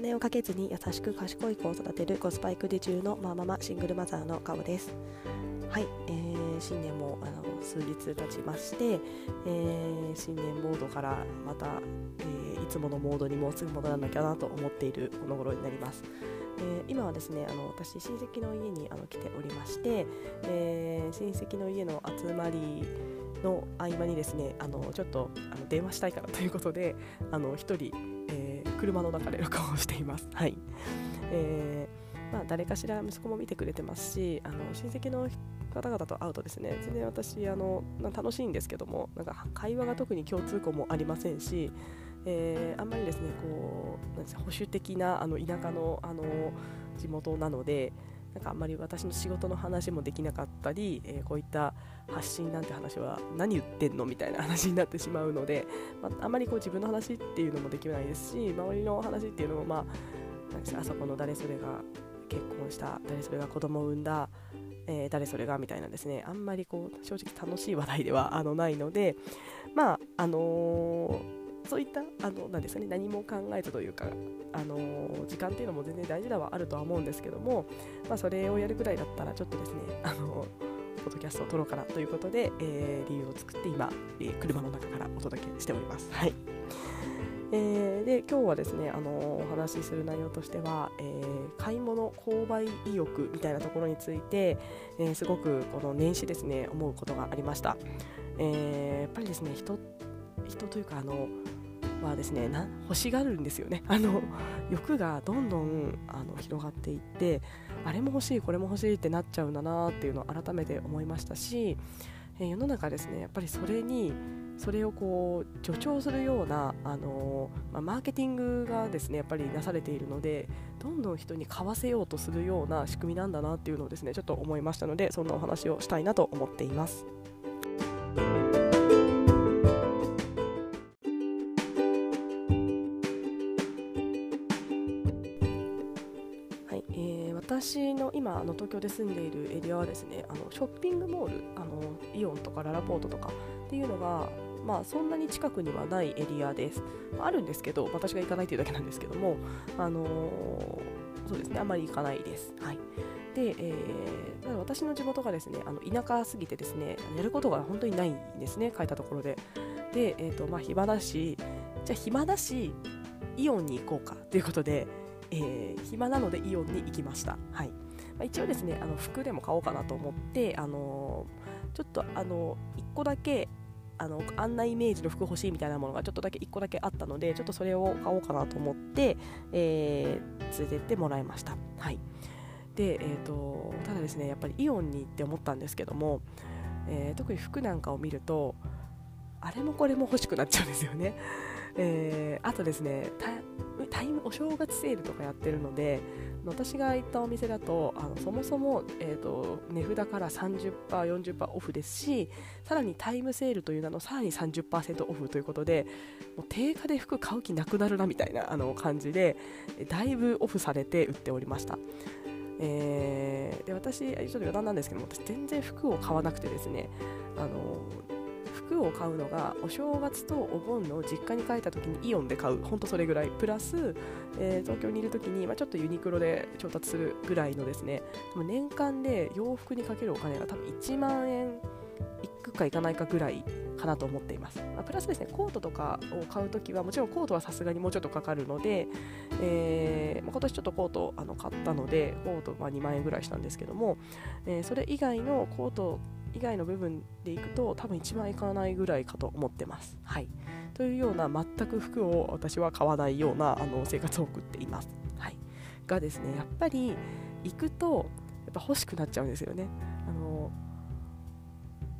金をかけずに優しく賢い子を育てるコスパ育児中のマママシングルマザーのカオです。はい、えー、新年もあの数日経ちまして、えー、新年モードからまた、えー、いつものモードにもうすぐ戻らなきゃなと思っているこの頃になります。えー、今はですねあの私親戚の家にあの来ておりまして、えー、親戚の家の集まりの合間にですねあのちょっとあの電話したいからということであの1人、車の中で録音をしています。はいえーまあ、誰かしら息子も見てくれてますしあの親戚の方々と会うとですね全然私あの楽しいんですけどもなんか会話が特に共通項もありませんし、えー、あんまりですねこうなんです保守的なあの田舎のあの地元なのでなんかあんまり私の仕事の話もできなかったり、えー、こういった発信なんて話は何言ってんのみたいな話になってしまうので、まあ、あまりこう自分の話っていうのもできないですし周りの話っていうのも、まあ、あそこの誰それが結婚した誰それが子供を産んだ、えー、誰それがみたいなですねあんまりこう正直楽しい話題ではあのないのでまああのーそういったあのなんですかね何も考えずというか、あの、時間っていうのも全然大事ではあるとは思うんですけども、まあ、それをやるぐらいだったらちょっとですね、あのー、ポッドキャストを撮ろうかなということで、えー、理由を作って今、えー、車の中からお届けしております。はいえー、で今日はですね、あのお話しする内容としては、えー、買い物購買意欲みたいなところについて、えー、すごくこの年始ですね思うことがありました、えー、やっぱりですね人人というかあのはですねな欲しがるんですよねあの欲がどんどんあの広がっていってあれも欲しいこれも欲しいってなっちゃうんだなっていうのを改めて思いましたし、えー、世の中ですねやっぱりそれにそれをこう助長するような、あのまあ、マーケティングがですねやっぱりなされているのでどんどん人に買わせようとするような仕組みなんだなっていうのをですねちょっと思いましたのでそんなお話をしたいなと思っています。今あの東京で住んでいるエリアはですねあのショッピングモールあのイオンとかララポートとかっていうのがまあ、そんなに近くにはないエリアです。まあ、あるんですけど、私が行かないというだけなんですけども、あのー、そうですね、あまり行かないです。はい。で、えー、私の地元がですね、あの田舎すぎてですね、やることが本当にないんですね、書いたところで。で、えっ、ー、と、まあ、暇だし、じゃあ暇だし、イオンに行こうかということで、えー、暇なのでイオンに行きました。はいまあ、一応ですねあの服でも買おうかなと思って、あのー、ちょっとあの1個だけあのあんなイメージの服欲しいみたいなものがちょっとだけ1個だけあったのでちょっとそれを買おうかなと思って、えー、連れてってもらいました。はいでえーと、ただですねやっぱりイオンに行って思ったんですけども、えー、特に服なんかを見るとあれもこれも欲しくなっちゃうんですよね。えー、あとですねタイムお正月セールとかやってるので私が行ったお店だとあのそもそも、えーと、値札から 30%40% オフですしさらにタイムセールという名のさらに30%オフということでもう定価で服買う気なくなるなみたいなあの感じでだいぶオフされて売っておりました。えー、で私、ちょっと余談なんですけど私全然服を買わなくてですねあのを買うのがお正月とお盆の実家に帰った時にイオンで買う。ほんとそれぐらい。プラス、えー、東京にいる時に、まあ、ちょっとユニクロで調達するぐらいのですね。年間で洋服にかけるお金が多分1万円いくかいかないかぐらいかなと思っています、まあ、プラスですねコートとかを買うときはもちろんコートはさすがにもうちょっとかかるので、えー、ま、今年ちょっとコートあの買ったのでコートは2万円ぐらいしたんですけども、えー、それ以外のコート以外の部分でいくと多分1万いかないぐらいかと思ってます。はい、というような全く服を私は買わないようなあの生活を送っています。はい、がですねやっぱり行くとやっぱ欲しくなっちゃうんですよね。あの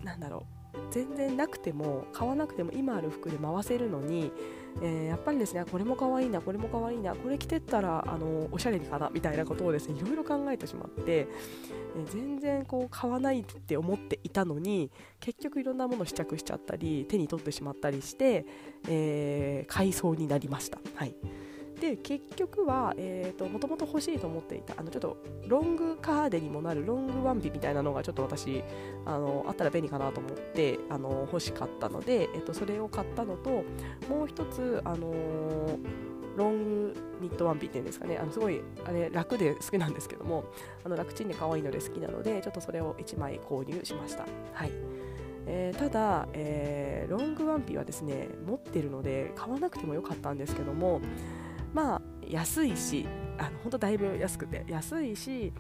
なんだろう全然なくても買わなくても今ある服で回せるのに、えー、やっぱりですねこれも可愛いなこれも可愛いなこれ着てったらあのおしゃれにかなみたいなことをですねいろいろ考えてしまって、え、全然こう買わないって思っていたのに結局いろんなもの試着しちゃったり手に取ってしまったりして、えー、買いそうになりました。はいで結局はもともと欲しいと思っていたあのちょっとロングカーデにもなるロングワンピみたいなのがちょっと私あのあったら便利かなと思ってあの欲しかったので、えー、とそれを買ったのともう一つ、あのーロングニットワンピっていうんですかね。あのすごいあれ楽で好きなんですけどもあの楽ちんで可愛いので好きなのでちょっとそれを1枚購入しました。はい。えー、ただ、えー、ロングワンピはですね持ってるので買わなくてもよかったんですけどもまあ安いしあの本当だいぶ安くて安いし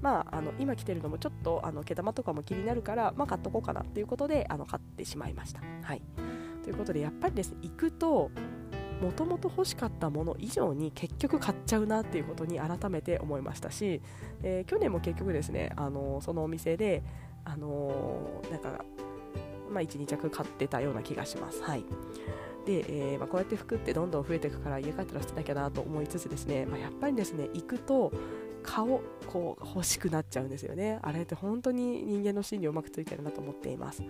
まあ、あの今着てるのもちょっとあの毛玉とかも気になるから、まあ、買っとこうかなっていうことであの買ってしまいました。はい、ということでやっぱりですね行くともともと欲しかったもの以上に結局買っちゃうなっていうことに改めて思いましたし、えー、去年も結局ですねあのそのお店で、あの、なんか、まあ、12着買ってたような気がします。はいで、えー、まあ、こうやって服ってどんどん増えていくから家帰ったら捨てなきゃなと思いつつですね、まあ、やっぱりですね行くと顔こう欲しくなっちゃうんですよね。あれって本当に人間の心理をうまくついてるなと思っています。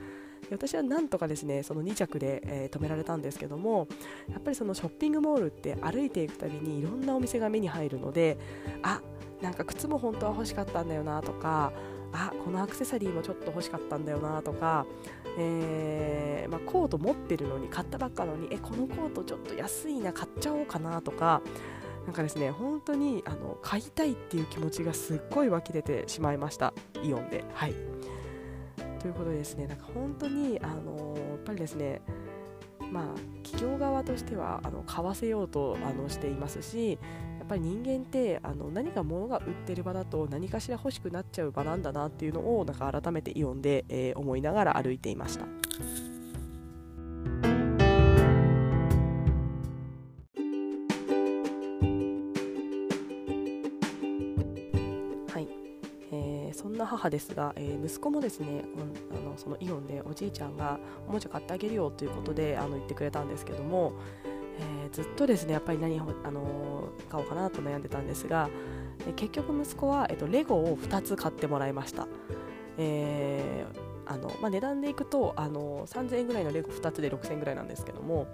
私はなんとかですねその2着で、えー、止められたんですけどもやっぱりそのショッピングモールって歩いていくたびにいろんなお店が目に入るのであなんか靴も本当は欲しかったんだよなとかあこのアクセサリーもちょっと欲しかったんだよなとか、えー、まあ、コート持ってるのに買ったばっかのにえこのコートちょっと安いな買っちゃおうかなとかなんかですね本当にあの買いたいっていう気持ちがすっごい湧き出てしまいましたイオンで。はいということでですねなんか本当にあのやっぱりですねまあ企業側としてはあの買わせようとあのしていますしっぱり人間ってあの何か物が売ってる場だと何かしら欲しくなっちゃう場なんだなっていうのをなんか改めてイオンで、えー、思いながら歩いていました。そんな母ですが、えー、息子もですねあのそのイオンでおじいちゃんがおもちゃ買ってあげるよということであの言ってくれたんですけども、えー、ずっとですねやっぱり何を、あの買おうかなと悩んでたんですが、え結局息子は、えーと、レゴを2つ買ってもらいました。えーあのまあ、値段でいくとあの3000円ぐらいのレゴ2つで6000円ぐらいなんですけども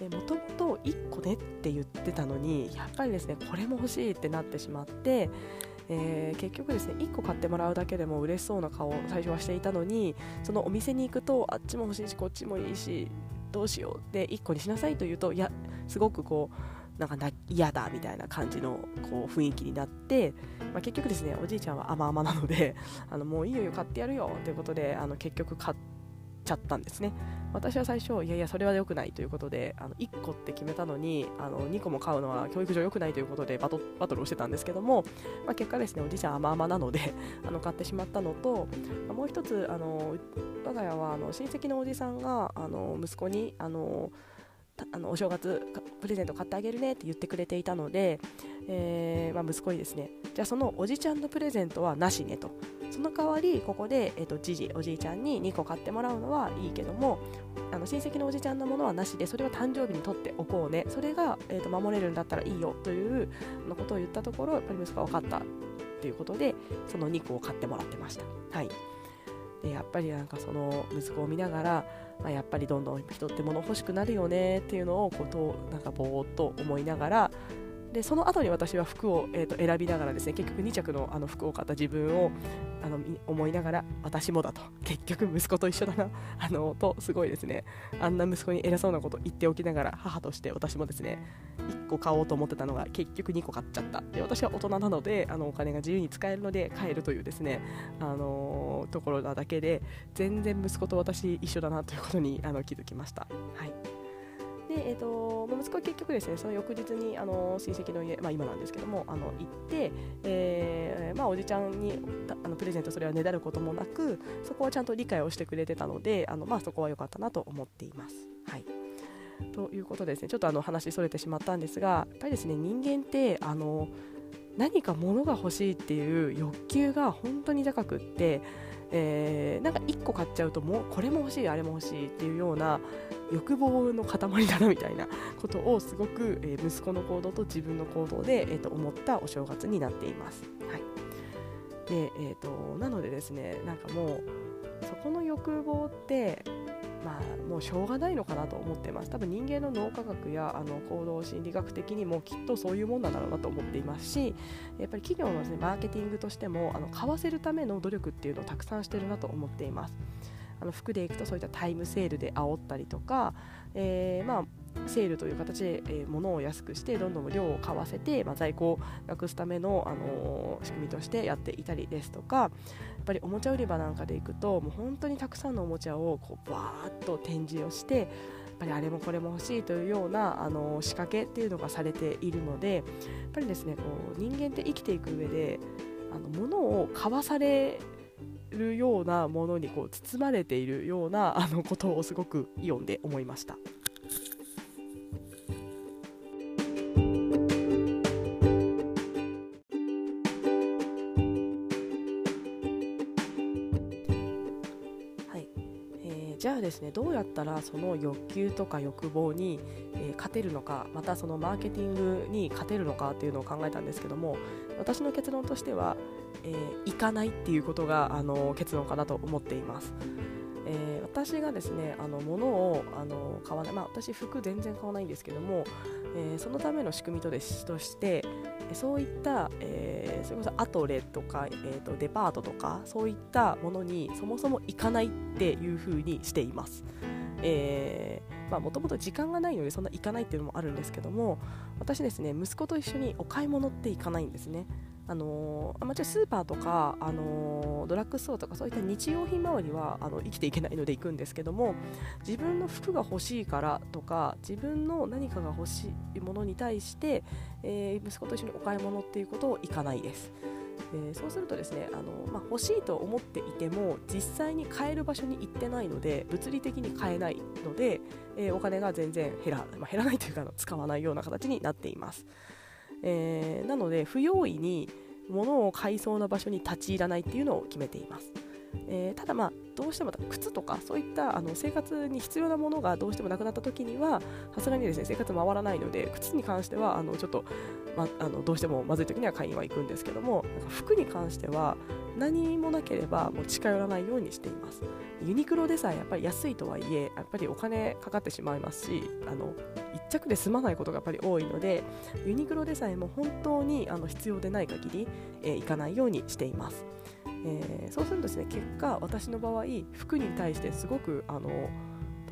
もともと1個ねって言ってたのにやっぱりですねこれも欲しいってなってしまってえー、結局ですね1個買ってもらうだけでも嬉しそうな顔を最初はしていたのにそのお店に行くとあっちも欲しいしこっちもいいしどうしようで1個にしなさいと言うといやすごくこうなんか嫌だみたいな感じのこう雰囲気になって、まあ、結局ですねおじいちゃんは甘々なので あのもういいよ買ってやるよということであの結局買っちゃったんですね。私は最初いやいやそれは良くないということであの1個って決めたのにあの2個も買うのは教育上良くないということでバトバトルをしてたんですけども、まあ、結果ですねおじいちゃん甘々なので あの買ってしまったのともう一つあの我が家はあの親戚のおじさんがあの息子にあのあのお正月プレゼント買ってあげるねって言ってくれていたので、えーまあ、息子にですねじゃあそのおじちゃんのプレゼントはなしねと。その代わりここで、えーと、じじおじいちゃんに2個買ってもらうのはいいけどもあの親戚のおじちゃんのものはなしでそれは誕生日に取っておこうね。それが、えーと、守れるんだったらいいよというのことを言ったところやっぱり息子が分かったということでその2個を買ってもらってました。はい。でやっぱりなんかその息子を見ながら、まあ、やっぱりどんどん人って物欲しくなるよねっていうのをこうとなんかぼーっと思いながらでその後に私は服を、えー、と選びながらですね結局2着のあの服を買った自分をあの思いながら私もだと。結局息子と一緒だな。あのとすごいですね。あんな息子に偉そうなこと言っておきながら母として私もですね1個買おうと思ってたのが結局2個買っちゃったで私は大人なのであのお金が自由に使えるので買えるというですねあのところなだけで全然息子と私一緒だなということにあの気づきました。はい。で、えーと、息子は結局ですねその翌日にあの親戚の家、まあ、今なんですけどもあの行って、えーまあ、おじちゃんにあのプレゼントそれはねだることもなくそこはちゃんと理解をしてくれてたのであの、まあ、そこは良かったなと思っています。はいということでですねちょっとあの話それてしまったんですがやっぱりですね人間ってあの何か物が欲しいっていう欲求が本当に高くってえー、なんか1個買っちゃうともうこれも欲しいあれも欲しいっていうような欲望の塊だなみたいなことをすごく、えー、息子の行動と自分の行動で、えー、と思ったお正月になっています。はい、で、えーとなのでですねなんかもうそこの欲望ってまあ、もうしょうがないのかなと思ってます。多分人間の脳科学やあの行動心理学的にもきっとそういうもんなんだろうなと思っていますしやっぱり企業のです、ね、マーケティングとしてもあの買わせるための努力っていうのをたくさんしてるなと思っています。あの服でいくとそういったタイムセールで煽ったりとか、えー、まあセールという形で、えー、物を安くしてどんどん量を買わせて、まあ、在庫をなくすための、あのー、仕組みとしてやっていたりですとかやっぱりおもちゃ売り場なんかで行くともう本当にたくさんのおもちゃをこうバーッと展示をしてやっぱりあれもこれも欲しいというようなあの仕掛けっていうのがされているのでやっぱりですねこう人間って生きていく上であの物を買わされるようなものにこう包まれているようなあのことをすごく読んで思いました。じゃあですねどうやったらその欲求とか欲望に、えー、勝てるのかまたそのマーケティングに勝てるのかっていうのを考えたんですけども私の結論としては、えー、行かないっていうことがあの結論かなと思っています。えー、私がですねあの物をあの買わない、まあ、私服全然買わないんですけども、えー、そのための仕組みとでとしてそういった、えー、それこそアトレとか、えーと、デパートとかそういったものにそもそも行かないっていうふうにしています。えーもともと時間がないのでそんな行かないっていうのもあるんですけども私ですね息子と一緒にお買い物って行かないんですねあのー、もちろんスーパーとか、あのー、ドラッグストアとかそういった日用品周りはあの生きていけないので行くんですけども自分の服が欲しいからとか自分の何かが欲しいものに対して、えー、息子と一緒にお買い物っていうことを行かないです。えー、そうするとですねあの、まあ、欲しいと思っていても実際に買える場所に行ってないので物理的に買えないので、えー、お金が全然減ら,、まあ、減らないというか使わないような形になっています。えー、なので不用意に物を買いそうな場所に立ち入らないっていうのを決めています。えー、ただまあどうしても靴とかそういったあの生活に必要なものがどうしてもなくなった時にはさすがにですね生活回らないので靴に関してはあのちょっと、ま、あのどうしてもまずい時には買いには行くんですけどもなんか服に関しては何もなければもう近寄らないようにしています。ユニクロでさえやっぱり安いとはいえやっぱりお金かかってしまいますしあの1着で済まないことがやっぱり多いのでユニクロでさえも本当にあの必要でない限り、えー、行かないようにしています。えー、そうするとですね結果私の場合服に対してすごくあの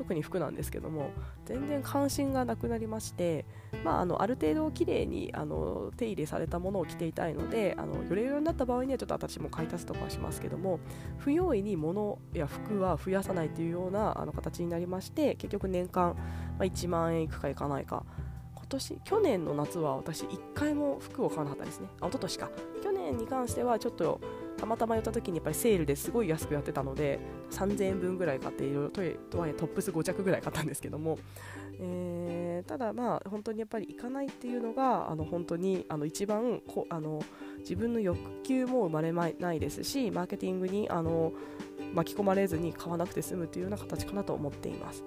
特に服なんですけども全然関心がなくなりまして、まあ、あのある程度綺麗にあの手入れされたものを着ていたいのであのよれよれになった場合にはちょっと私も買い足すとかしますけども不用意に物や服は増やさないというようなあの形になりまして結局年間、まあ、1万円いくかいかないか。今年去年の夏は私1回も服を買わなかったですね。あ一昨年か。去年に関してはちょっとたまたま寄った時にやっぱりセールですごい安くやってたので3000円分ぐらい買っていろいろととはいえトップス5着ぐらい買ったんですけども、えー、ただまあ本当にやっぱり行かないっていうのがあの本当にあの一番こあの自分の欲求も生まれないですしマーケティングにあの巻き込まれずに買わなくて済むというような形かなと思っています、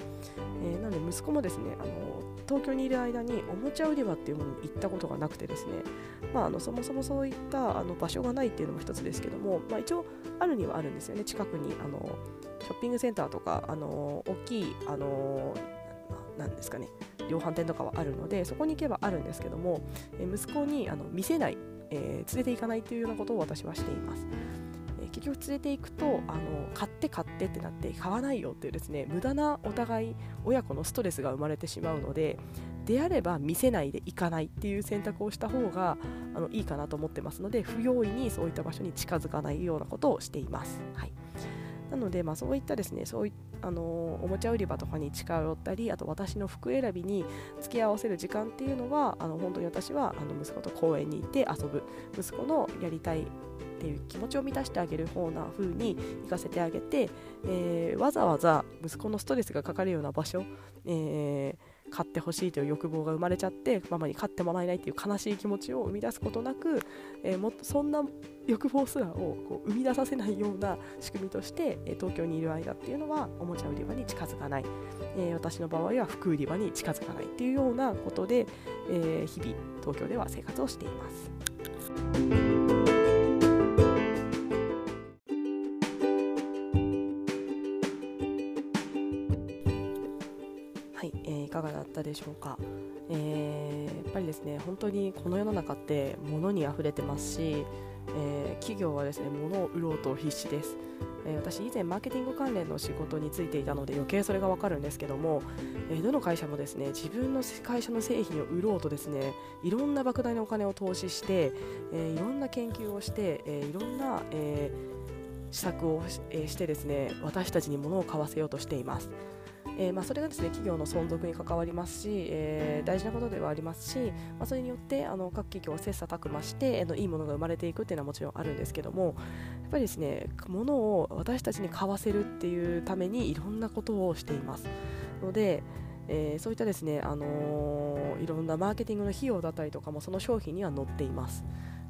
えー、なので息子もですねあの東京にいる間におもちゃ売り場っていうものに行ったことがなくてですね、まあ、あのそもそもそういったあの場所がないっていうのも一つですけども、まあ、一応あるにはあるんですよね。近くにあのショッピングセンターとかあの大きいあのなんですかね。量販店とかはあるのでそこに行けばあるんですけども、え息子にあの見せない、えー、連れて行かないというようなことを私はしています。結局連れていくとあの買って買ってってなって買わないよっていうですね無駄なお互い親子のストレスが生まれてしまうのでであれば見せないで行かないっていう選択をした方があのいいかなと思ってますので不用意にそういった場所に近づかないようなことをしています。はいなので、まあ、そういったですねそういあのおもちゃ売り場とかに近寄ったりあと私の服選びに付き合わせる時間っていうのはあの本当に私はあの息子と公園に行って遊ぶ息子のやりたいっていう気持ちを満たしてあげる方な風に行かせてあげて、えー、わざわざ息子のストレスがかかるような場所、えー買ってほしいという欲望が生まれちゃってママに買ってもらえないという悲しい気持ちを生み出すことなく、えー、もっとそんな欲望すらをこう生み出させないような仕組みとして、えー、東京にいる間っていうのはおもちゃ売り場に近づかない、えー、私の場合は服売り場に近づかないっていうようなことで、え日々東京では生活をしています。でしょうか、えー、やっぱりですね本当にこの世の中って物に溢れてますしえー、企業はですね物を売ろうと必死です、えー、私以前マーケティング関連の仕事に就いていたので余計それがわかるんですけども、え、どの会社もですね自分の会社の製品を売ろうとですねいろんな莫大なお金を投資して、えいろんな研究をして、えいろんな、え施策をし,、えしてですね私たちに物を買わせようとしています。えー、まあ、それがですね企業の存続に関わりますし、えー、大事なことではありますし、まあ、それによってあの各企業は切磋琢磨して、えー、いいものが生まれていくっていうのはもちろんあるんですけどもやっぱりですね物を私たちに買わせるっていうためにいろんなことをしています。のでえー、そういったですね、あの、いろんなマーケティングの費用だったりとかもその商品には載っています。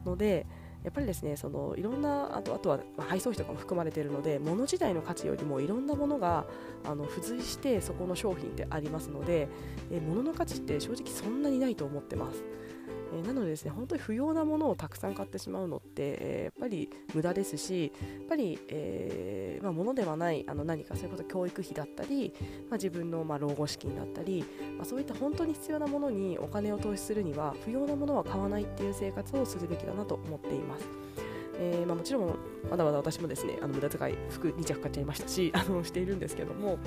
ので、やっぱりですねそのいろんなあとあとは、配送費とかも含まれているので物自体の価値よりもいろんなものがあの付随してそこの商品ってありますので、え物の価値って正直そんなにないと思ってます。えー、なのでですね本当に不要なものをたくさん買ってしまうのって、えー、やっぱり無駄ですしやっぱり、えーまあ、物ではないあの何かそれこそ教育費だったり、まあ、自分の、まあ、老後資金だったり、まあ、そういった本当に必要なものにお金を投資するには不要なものは買わないっていう生活をするべきだなと思っています。えーまあ、もちろんまだまだ私もですねあの無駄遣い服2着買っちゃいましたし あのしているんですけども、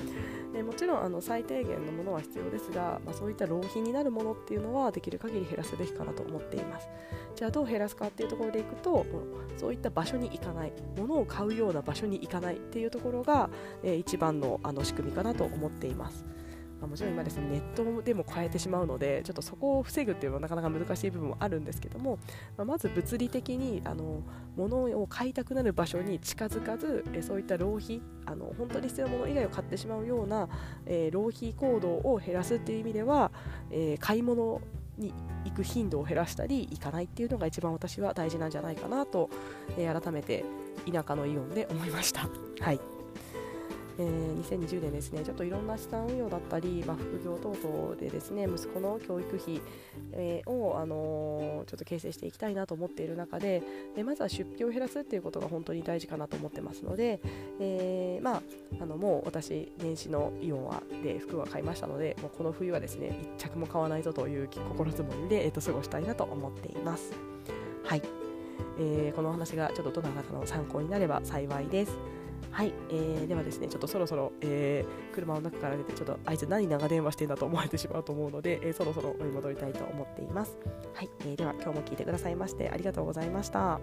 えー、もちろんあの最低限のものは必要ですが、まあ、そういった浪費になるものっていうのはできる限り減らすべきかなと思っています。じゃあどう減らすかっていうところでいくとそういった場所に行かない物を買うような場所に行かないっていうところが、えー、一番のあの仕組みかなと思っています。まあ、もちろん今ですねネットでも変えてしまうのでちょっとそこを防ぐっていうのはなかなか難しい部分もあるんですけども、まあ、まず物理的にあの物を買いたくなる場所に近づかずえそういった浪費あの本当に必要なもの以外を買ってしまうような、えー、浪費行動を減らすっていう意味では、えー、買い物に行く頻度を減らしたり行かないっていうのが一番私は大事なんじゃないかなと、えー、改めて田舎のイオンで思いました。はいえー、2020年ですねちょっといろんな資産運用だったり、まあ、副業等々でですね息子の教育費、えー、を、あのー、ちょっと形成していきたいなと思っている中ででまずは出費を減らすっていうことが本当に大事かなと思ってますので、えー、まあ、あのもう私年始のイオンはで服は買いましたのでもうこの冬はですね1着も買わないぞという心づもりで、えー、と過ごしたいなと思っています。はいえー、このお話がちょっとどなたかの参考になれば幸いです。はい、えー、ではですね、ちょっとそろそろ、えー、車の中から出て、ちょっとあいつ何長電話してんだと思われてしまうと思うので、えー、そろそろ追い戻りたいと思っています。はい、えー、では今日も聞いてくださいましてありがとうございました。